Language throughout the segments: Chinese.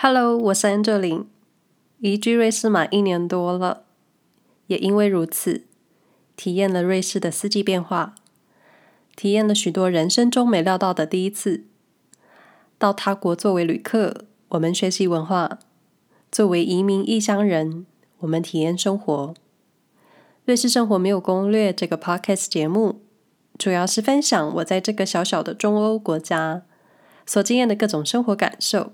Hello，我是 Angeline，移居瑞士满一年多了，也因为如此，体验了瑞士的四季变化，体验了许多人生中没料到的第一次。到他国作为旅客，我们学习文化；作为移民异乡人，我们体验生活。瑞士生活没有攻略这个 Podcast 节目，主要是分享我在这个小小的中欧国家所经验的各种生活感受。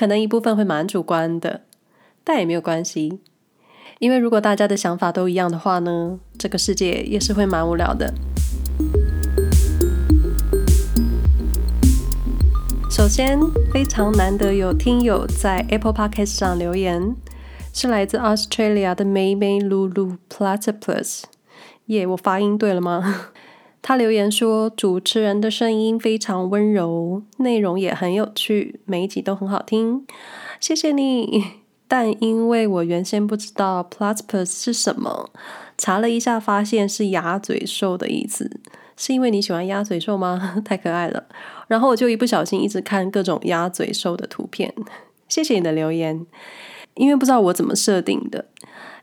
可能一部分会蛮主观的，但也没有关系，因为如果大家的想法都一样的话呢，这个世界也是会蛮无聊的。首先，非常难得有听友在 Apple Podcast 上留言，是来自 Australia 的 May May Lulu Platypus。耶，我发音对了吗？他留言说，主持人的声音非常温柔，内容也很有趣，每一集都很好听。谢谢你。但因为我原先不知道 platypus 是什么，查了一下，发现是鸭嘴兽的意思。是因为你喜欢鸭嘴兽吗？太可爱了。然后我就一不小心一直看各种鸭嘴兽的图片。谢谢你的留言。因为不知道我怎么设定的。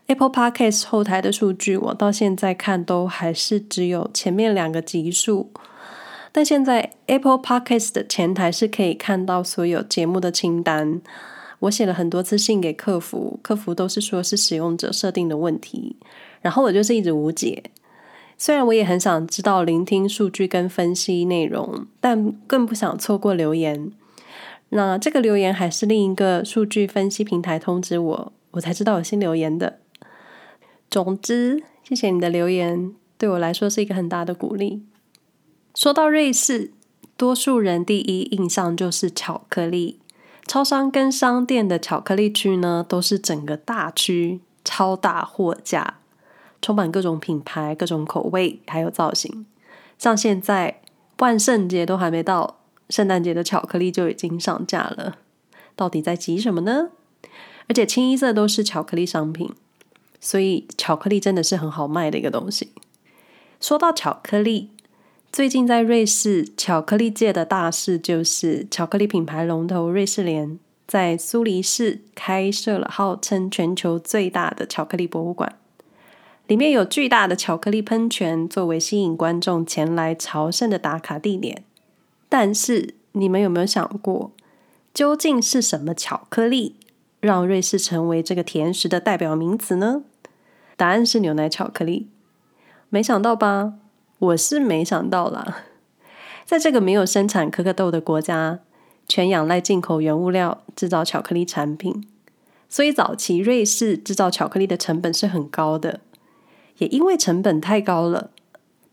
Apple Podcast 后台的数据，我到现在看都还是只有前面两个集数，但现在 Apple Podcast 的前台是可以看到所有节目的清单。我写了很多次信给客服，客服都是说是使用者设定的问题，然后我就是一直无解。虽然我也很想知道聆听数据跟分析内容，但更不想错过留言。那这个留言还是另一个数据分析平台通知我，我才知道有新留言的。总之，谢谢你的留言，对我来说是一个很大的鼓励。说到瑞士，多数人第一印象就是巧克力。超商跟商店的巧克力区呢，都是整个大区，超大货架，充满各种品牌、各种口味，还有造型。像现在万圣节都还没到，圣诞节的巧克力就已经上架了。到底在急什么呢？而且清一色都是巧克力商品。所以巧克力真的是很好卖的一个东西。说到巧克力，最近在瑞士巧克力界的大事就是巧克力品牌龙头瑞士莲在苏黎世开设了号称全球最大的巧克力博物馆，里面有巨大的巧克力喷泉作为吸引观众前来朝圣的打卡地点。但是你们有没有想过，究竟是什么巧克力？让瑞士成为这个甜食的代表名词呢？答案是牛奶巧克力。没想到吧？我是没想到啦。在这个没有生产可可豆的国家，全仰赖进口原物料制造巧克力产品，所以早期瑞士制造巧克力的成本是很高的。也因为成本太高了，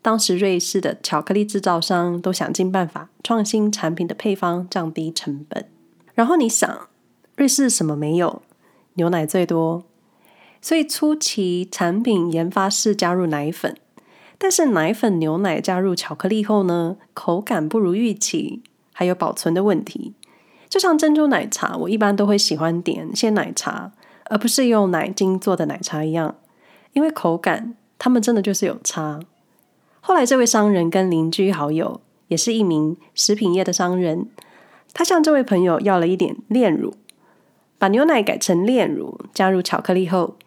当时瑞士的巧克力制造商都想尽办法创新产品的配方，降低成本。然后你想。瑞士什么没有？牛奶最多，所以初期产品研发是加入奶粉，但是奶粉、牛奶加入巧克力后呢，口感不如预期，还有保存的问题。就像珍珠奶茶，我一般都会喜欢点鲜奶茶，而不是用奶精做的奶茶一样，因为口感他们真的就是有差。后来这位商人跟邻居好友，也是一名食品业的商人，他向这位朋友要了一点炼乳。把牛奶改成炼乳，加入巧克力后，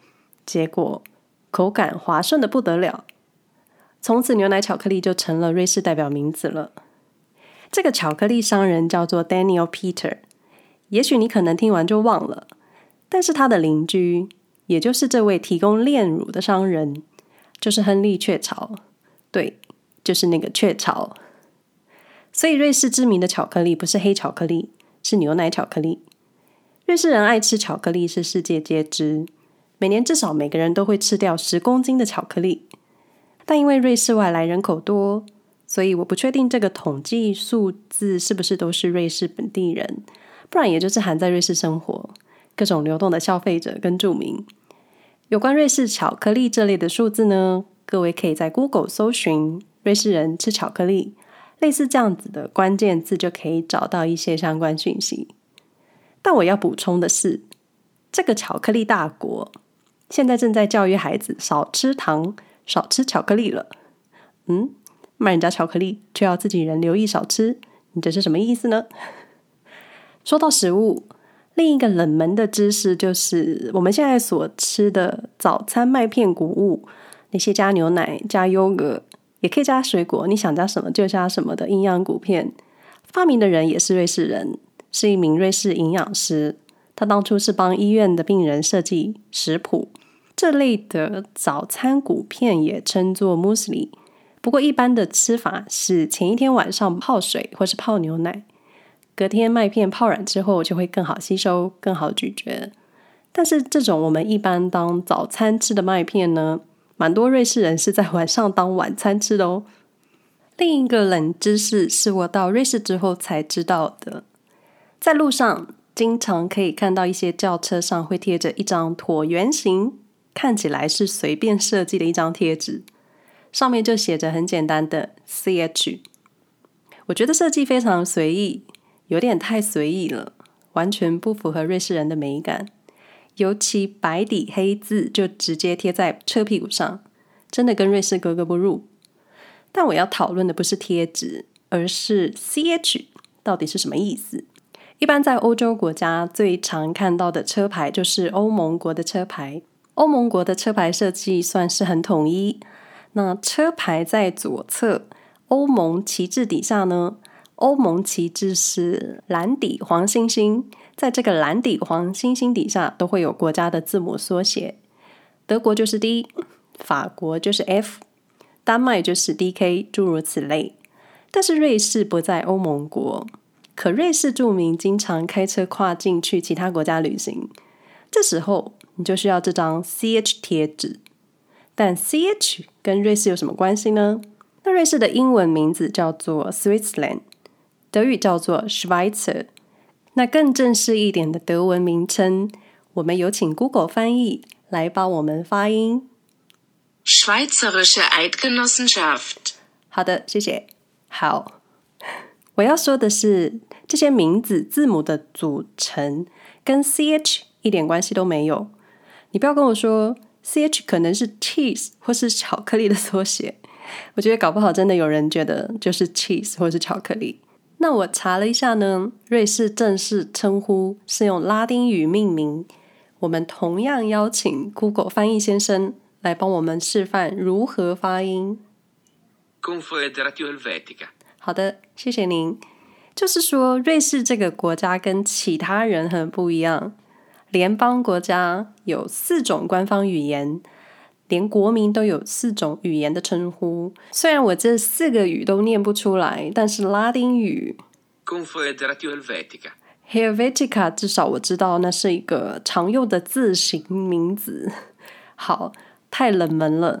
结果口感滑顺的不得了。从此，牛奶巧克力就成了瑞士代表名词了。这个巧克力商人叫做 Daniel Peter，也许你可能听完就忘了，但是他的邻居，也就是这位提供炼乳的商人，就是亨利雀巢。对，就是那个雀巢。所以，瑞士知名的巧克力不是黑巧克力，是牛奶巧克力。瑞士人爱吃巧克力是世界皆知，每年至少每个人都会吃掉十公斤的巧克力。但因为瑞士外来人口多，所以我不确定这个统计数字是不是都是瑞士本地人，不然也就是含在瑞士生活、各种流动的消费者跟住民。有关瑞士巧克力这类的数字呢，各位可以在 Google 搜寻“瑞士人吃巧克力”，类似这样子的关键字就可以找到一些相关讯息。但我要补充的是，这个巧克力大国现在正在教育孩子少吃糖、少吃巧克力了。嗯，卖人家巧克力，却要自己人留意少吃，你这是什么意思呢？说到食物，另一个冷门的知识就是，我们现在所吃的早餐麦片谷物，那些加牛奶、加优格，也可以加水果，你想加什么就加什么的营养谷片，发明的人也是瑞士人，是一名瑞士营养师。他当初是帮医院的病人设计食谱。这类的早餐谷片也称作 muesli，不过一般的吃法是前一天晚上泡水或是泡牛奶。隔天麦片泡软之后就会更好吸收、更好咀嚼。但是这种我们一般当早餐吃的麦片呢，蛮多瑞士人是在晚上当晚餐吃的哦。另一个冷知识是我到瑞士之后才知道的，在路上经常可以看到一些轿车上会贴着一张椭圆形，看起来是随便设计的一张贴纸，上面就写着很简单的 CH。我觉得设计非常随意。有点太随意了，完全不符合瑞士人的美感。尤其白底黑字就直接贴在车屁股上，真的跟瑞士格格不入。但我要讨论的不是贴纸，而是 CH 到底是什么意思？一般在欧洲国家最常看到的车牌就是欧盟国的车牌。欧盟国的车牌设计算是很统一。那车牌在左侧，欧盟旗帜底下呢？欧盟旗帜是蓝底黄星星，在这个蓝底黄星星底下都会有国家的字母缩写。德国就是 D，法国就是 F，丹麦就是 DK，诸如此类。但是瑞士不在欧盟国，可瑞士住民经常开车跨境去其他国家旅行，这时候你就需要这张 CH 贴纸。但 CH 跟瑞士有什么关系呢？那瑞士的英文名字叫做 Switzerland。德语叫做 Schweizer，那更正式一点的德文名称，我们有请 Google 翻译来帮我们发音。Schweizerische Eidgenossenschaft。好的，谢谢。好，我要说的是，这些名字字母的组成跟 CH 一点关系都没有。你不要跟我说 CH 可能是 cheese 或是巧克力的缩写，我觉得搞不好真的有人觉得就是 cheese 或是巧克力。那我查了一下呢，瑞士正式称呼是用拉丁语命名。我们同样邀请 Google 翻译先生来帮我们示范如何发音。Confederazione Helvetica。好的，谢谢您。就是说，瑞士这个国家跟其他人很不一样，联邦国家有四种官方语言。连国民都有四种语言的称呼，虽然我这四个语都念不出来，但是拉丁语 Confederazione Helvetica Helvetica 至少我知道那是一个常用的字形名字。好，太冷门了，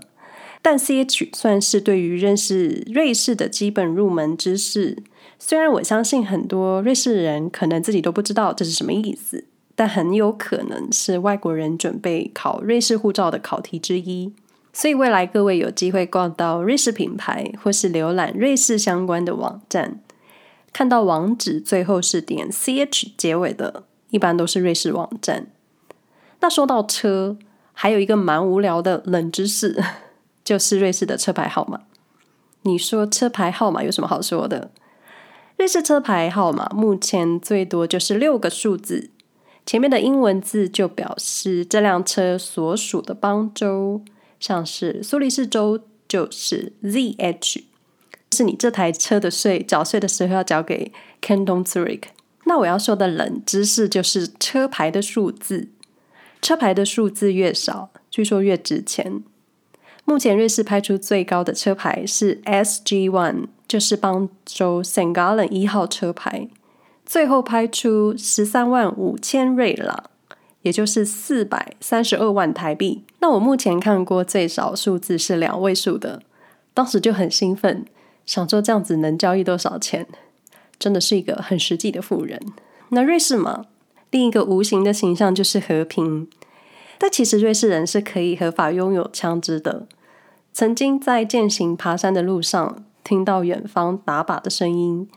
但 CH 算是对于认识瑞士的基本入门知识。虽然我相信很多瑞士人可能自己都不知道这是什么意思。但很有可能是外国人准备考瑞士护照的考题之一，所以未来各位有机会逛到瑞士品牌或是浏览瑞士相关的网站，看到网址最后是点 ch 结尾的，一般都是瑞士网站。那说到车，还有一个蛮无聊的冷知识，就是瑞士的车牌号码。你说车牌号码有什么好说的？瑞士车牌号码目前最多就是六个数字。前面的英文字就表示这辆车所属的邦州，像是苏黎世州就是 ZH，是你这台车的税缴税的时候要交给 Canton Zurich。那我要说的冷知识就是车牌的数字，车牌的数字越少，据说越值钱。目前瑞士拍出最高的车牌是 SG1，就是邦州 St. Gallen 一号车牌。最后拍出十三万五千瑞郎，也就是四百三十二万台币。那我目前看过最少数字是两位数的，当时就很兴奋，想说这样子能交易多少钱？真的是一个很实际的富人。那瑞士嘛，另一个无形的形象就是和平，但其实瑞士人是可以合法拥有枪支的。曾经在健行爬山的路上，听到远方打靶的声音。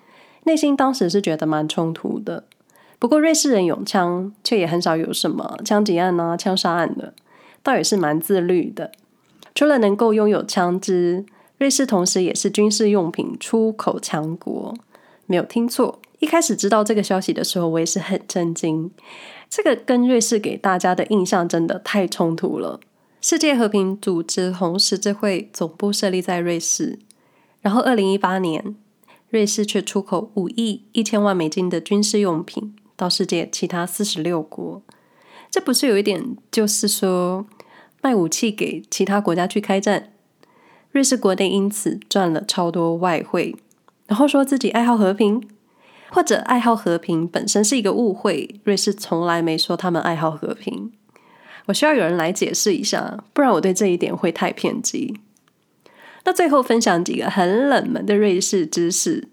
内心当时是觉得蛮冲突的，不过瑞士人拥枪却也很少有什么枪击案啊、枪杀案的，倒也是蛮自律的。除了能够拥有枪支，瑞士同时也是军事用品出口强国。没有听错，一开始知道这个消息的时候，我也是很震惊。这个跟瑞士给大家的印象真的太冲突了。世界和平组织红十字会总部设立在瑞士，然后二零一八年，瑞士却出口五亿一千万美金的军事用品到世界其他四十六国。这不是有一点就是说卖武器给其他国家去开战？瑞士国内因此赚了超多外汇，然后说自己爱好和平。或者爱好和平本身是一个误会，瑞士从来没说他们爱好和平。我需要有人来解释一下，不然我对这一点会太偏激。那最后分享几个很冷门的瑞士知识。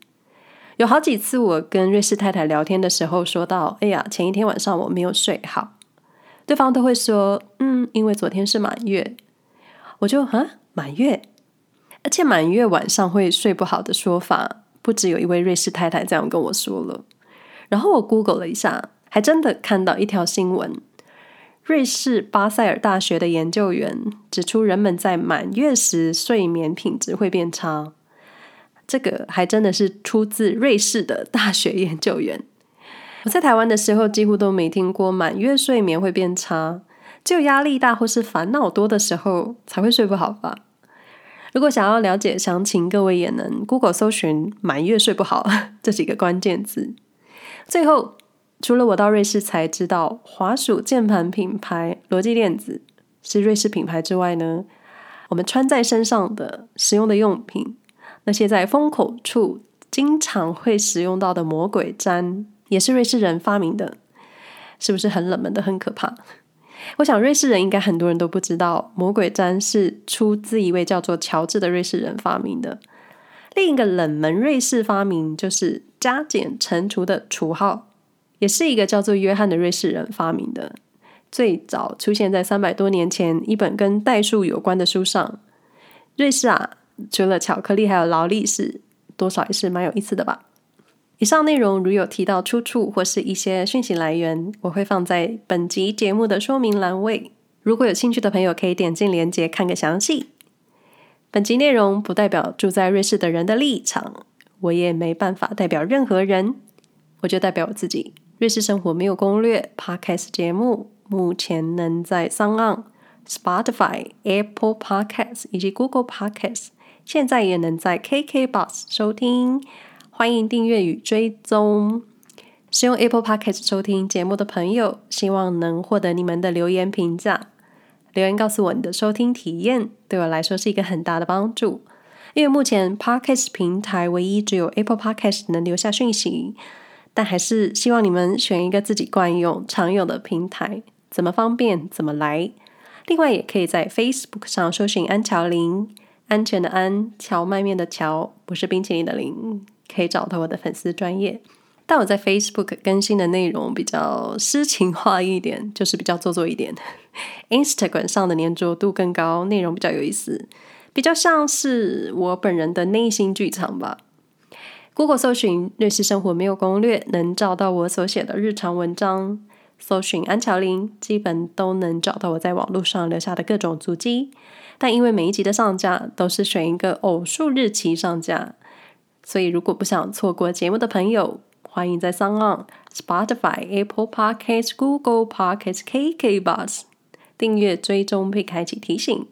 有好几次我跟瑞士太太聊天的时候，说到：“哎呀，前一天晚上我没有睡好。”对方都会说：“嗯，因为昨天是满月。”我就啊，满月，而且满月晚上会睡不好的说法。不只有一位瑞士太太这样跟我说了，然后我 Google 了一下，还真的看到一条新闻：瑞士巴塞尔大学的研究员指出，人们在满月时睡眠品质会变差。这个还真的是出自瑞士的大学研究员。我在台湾的时候几乎都没听过满月睡眠会变差，只有压力大或是烦恼多的时候才会睡不好吧。如果想要了解详情，各位也能 Google 搜寻“满月睡不好” 这几个关键字。最后，除了我到瑞士才知道滑鼠键盘品牌罗技电子是瑞士品牌之外呢，我们穿在身上的实用的用品，那些在风口处经常会使用到的魔鬼毡，也是瑞士人发明的，是不是很冷门的、很可怕？我想瑞士人应该很多人都不知道，魔鬼毡是出自一位叫做乔治的瑞士人发明的。另一个冷门瑞士发明就是加减乘除的除号，也是一个叫做约翰的瑞士人发明的。最早出现在三百多年前一本跟代数有关的书上。瑞士啊，除了巧克力还有劳力士，多少也是蛮有意思的吧。以上内容如有提到出处或是一些讯息来源，我会放在本集节目的说明栏位。如果有兴趣的朋友，可以点进链接看个详细。本集内容不代表住在瑞士的人的立场，我也没办法代表任何人，我就代表我自己。瑞士生活没有攻略 Podcast 节目目前能在 s o n On、Spotify、Apple Podcasts 以及 Google Podcasts，现在也能在 KKBOX 收听。欢迎订阅与追踪。使用 Apple Podcast 收听节目的朋友，希望能获得你们的留言评价。留言告诉我你的收听体验，对我来说是一个很大的帮助。因为目前 Podcast 平台唯一只有 Apple Podcast 能留下讯息，但还是希望你们选一个自己惯用、常用的平台，怎么方便怎么来。另外，也可以在 Facebook 上搜寻安乔林，安全的安，荞麦面的荞，不是冰淇淋的淋。可以找到我的粉丝专业，但我在 Facebook 更新的内容比较诗情画意一点，就是比较做作一点。Instagram 上的黏着度更高，内容比较有意思，比较像是我本人的内心剧场吧。Google 搜寻“瑞士生活没有攻略”，能找到我所写的日常文章。搜寻安乔林，基本都能找到我在网络上留下的各种足迹。但因为每一集的上架都是选一个偶数日期上架。所以，如果不想错过节目的朋友，欢迎在 s o n On、Spotify、Apple Podcast、Google Podcast、KKBOX 订阅追踪并开启提醒。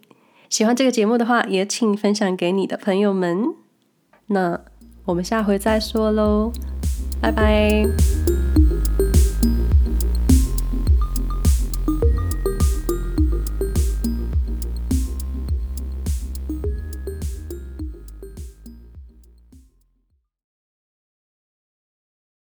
喜欢这个节目的话，也请分享给你的朋友们。那我们下回再说喽，拜拜。